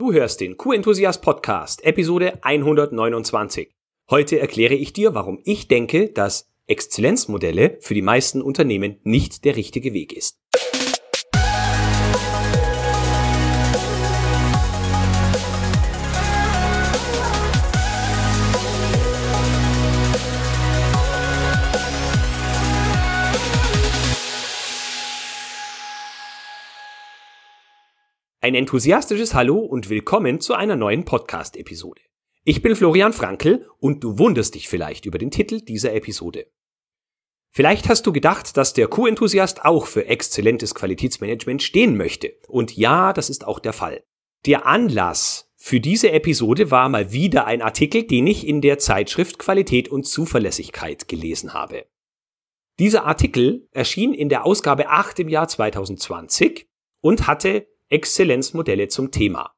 Du hörst den Q-Enthusiast Podcast, Episode 129. Heute erkläre ich dir, warum ich denke, dass Exzellenzmodelle für die meisten Unternehmen nicht der richtige Weg ist. Ein enthusiastisches Hallo und willkommen zu einer neuen Podcast-Episode. Ich bin Florian Frankl und du wunderst dich vielleicht über den Titel dieser Episode. Vielleicht hast du gedacht, dass der Q-Enthusiast auch für exzellentes Qualitätsmanagement stehen möchte. Und ja, das ist auch der Fall. Der Anlass für diese Episode war mal wieder ein Artikel, den ich in der Zeitschrift Qualität und Zuverlässigkeit gelesen habe. Dieser Artikel erschien in der Ausgabe 8 im Jahr 2020 und hatte Exzellenzmodelle zum Thema.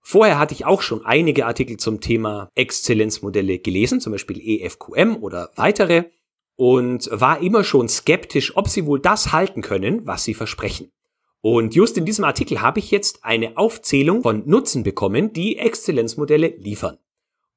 Vorher hatte ich auch schon einige Artikel zum Thema Exzellenzmodelle gelesen, zum Beispiel EFQM oder weitere, und war immer schon skeptisch, ob sie wohl das halten können, was sie versprechen. Und just in diesem Artikel habe ich jetzt eine Aufzählung von Nutzen bekommen, die Exzellenzmodelle liefern.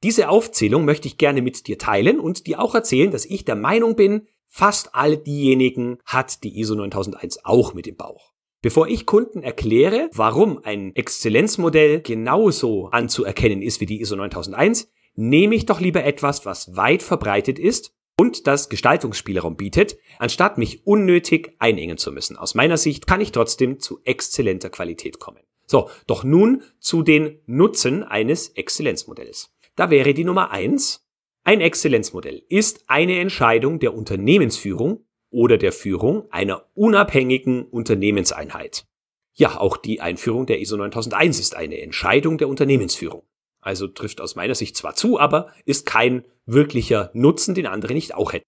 Diese Aufzählung möchte ich gerne mit dir teilen und dir auch erzählen, dass ich der Meinung bin, fast all diejenigen hat die ISO 9001 auch mit im Bauch. Bevor ich Kunden erkläre, warum ein Exzellenzmodell genauso anzuerkennen ist wie die ISO 9001, nehme ich doch lieber etwas, was weit verbreitet ist und das Gestaltungsspielraum bietet, anstatt mich unnötig einengen zu müssen. Aus meiner Sicht kann ich trotzdem zu exzellenter Qualität kommen. So, doch nun zu den Nutzen eines Exzellenzmodells. Da wäre die Nummer eins: Ein Exzellenzmodell ist eine Entscheidung der Unternehmensführung oder der Führung einer unabhängigen Unternehmenseinheit. Ja, auch die Einführung der ISO 9001 ist eine Entscheidung der Unternehmensführung. Also trifft aus meiner Sicht zwar zu, aber ist kein wirklicher Nutzen, den andere nicht auch hätten.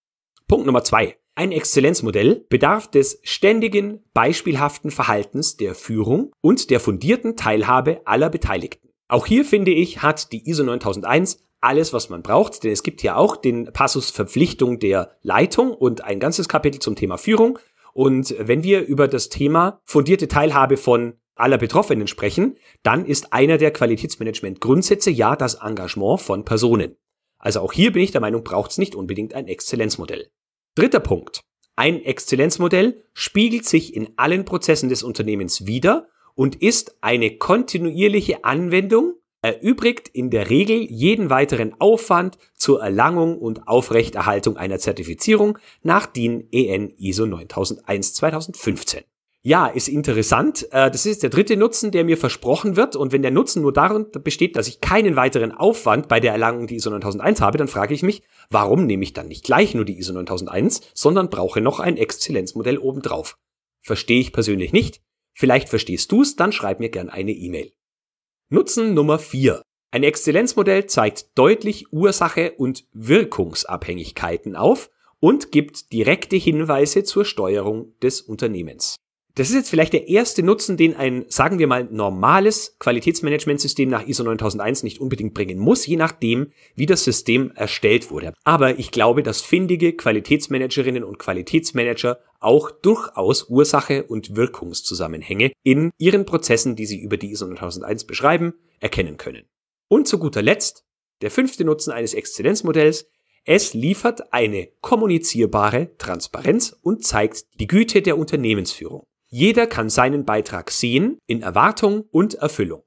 Punkt Nummer zwei. Ein Exzellenzmodell bedarf des ständigen, beispielhaften Verhaltens der Führung und der fundierten Teilhabe aller Beteiligten. Auch hier finde ich, hat die ISO 9001 alles, was man braucht, denn es gibt ja auch den Passus Verpflichtung der Leitung und ein ganzes Kapitel zum Thema Führung. Und wenn wir über das Thema fundierte Teilhabe von aller Betroffenen sprechen, dann ist einer der Qualitätsmanagement-Grundsätze ja das Engagement von Personen. Also auch hier bin ich der Meinung, braucht es nicht unbedingt ein Exzellenzmodell. Dritter Punkt. Ein Exzellenzmodell spiegelt sich in allen Prozessen des Unternehmens wider und ist eine kontinuierliche Anwendung erübrigt in der Regel jeden weiteren Aufwand zur Erlangung und Aufrechterhaltung einer Zertifizierung nach DIN EN ISO 9001 2015. Ja, ist interessant. Äh, das ist der dritte Nutzen, der mir versprochen wird. Und wenn der Nutzen nur darin besteht, dass ich keinen weiteren Aufwand bei der Erlangung der ISO 9001 habe, dann frage ich mich, warum nehme ich dann nicht gleich nur die ISO 9001, sondern brauche noch ein Exzellenzmodell obendrauf? Verstehe ich persönlich nicht. Vielleicht verstehst du's, dann schreib mir gern eine E-Mail. Nutzen Nummer 4. Ein Exzellenzmodell zeigt deutlich Ursache und Wirkungsabhängigkeiten auf und gibt direkte Hinweise zur Steuerung des Unternehmens. Das ist jetzt vielleicht der erste Nutzen, den ein, sagen wir mal, normales Qualitätsmanagementsystem nach ISO 9001 nicht unbedingt bringen muss, je nachdem, wie das System erstellt wurde. Aber ich glaube, dass findige Qualitätsmanagerinnen und Qualitätsmanager auch durchaus Ursache und Wirkungszusammenhänge in ihren Prozessen, die sie über die ISO 9001 beschreiben, erkennen können. Und zu guter Letzt, der fünfte Nutzen eines Exzellenzmodells, es liefert eine kommunizierbare Transparenz und zeigt die Güte der Unternehmensführung. Jeder kann seinen Beitrag sehen in Erwartung und Erfüllung.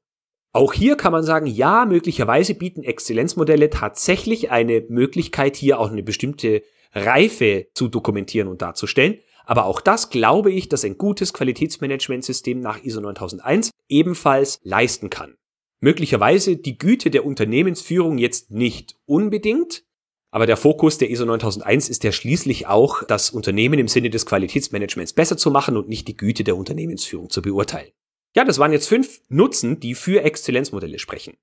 Auch hier kann man sagen, ja, möglicherweise bieten Exzellenzmodelle tatsächlich eine Möglichkeit, hier auch eine bestimmte Reife zu dokumentieren und darzustellen. Aber auch das glaube ich, dass ein gutes Qualitätsmanagementsystem nach ISO 9001 ebenfalls leisten kann. Möglicherweise die Güte der Unternehmensführung jetzt nicht unbedingt, aber der Fokus der ISO 9001 ist ja schließlich auch, das Unternehmen im Sinne des Qualitätsmanagements besser zu machen und nicht die Güte der Unternehmensführung zu beurteilen. Ja, das waren jetzt fünf Nutzen, die für Exzellenzmodelle sprechen.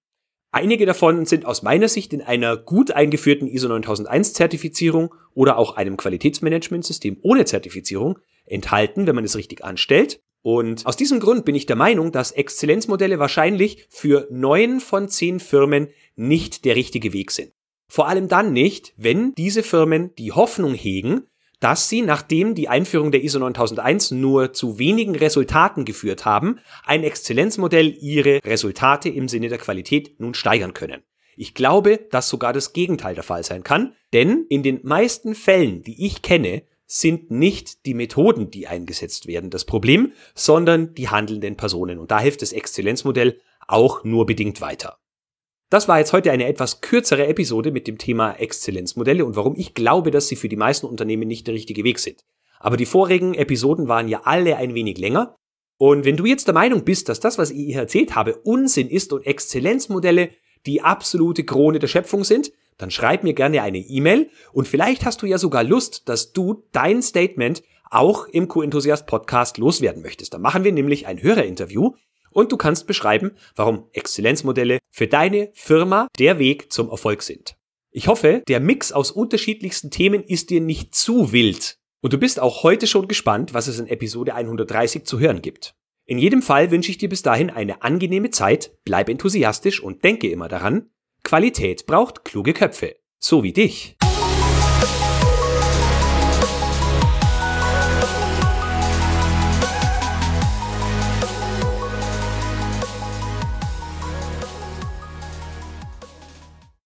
Einige davon sind aus meiner Sicht in einer gut eingeführten ISO 9001 Zertifizierung oder auch einem Qualitätsmanagementsystem ohne Zertifizierung enthalten, wenn man es richtig anstellt. Und aus diesem Grund bin ich der Meinung, dass Exzellenzmodelle wahrscheinlich für neun von zehn Firmen nicht der richtige Weg sind. Vor allem dann nicht, wenn diese Firmen die Hoffnung hegen, dass sie, nachdem die Einführung der ISO 9001 nur zu wenigen Resultaten geführt haben, ein Exzellenzmodell ihre Resultate im Sinne der Qualität nun steigern können. Ich glaube, dass sogar das Gegenteil der Fall sein kann, denn in den meisten Fällen, die ich kenne, sind nicht die Methoden, die eingesetzt werden, das Problem, sondern die handelnden Personen. Und da hilft das Exzellenzmodell auch nur bedingt weiter. Das war jetzt heute eine etwas kürzere Episode mit dem Thema Exzellenzmodelle und warum ich glaube, dass sie für die meisten Unternehmen nicht der richtige Weg sind. Aber die vorigen Episoden waren ja alle ein wenig länger. Und wenn du jetzt der Meinung bist, dass das, was ich hier erzählt habe, Unsinn ist und Exzellenzmodelle die absolute Krone der Schöpfung sind, dann schreib mir gerne eine E-Mail und vielleicht hast du ja sogar Lust, dass du dein Statement auch im Co-Enthusiast Podcast loswerden möchtest. Da machen wir nämlich ein Hörerinterview und du kannst beschreiben, warum Exzellenzmodelle für deine Firma der Weg zum Erfolg sind. Ich hoffe, der Mix aus unterschiedlichsten Themen ist dir nicht zu wild und du bist auch heute schon gespannt, was es in Episode 130 zu hören gibt. In jedem Fall wünsche ich dir bis dahin eine angenehme Zeit, bleib enthusiastisch und denke immer daran, Qualität braucht kluge Köpfe, so wie dich.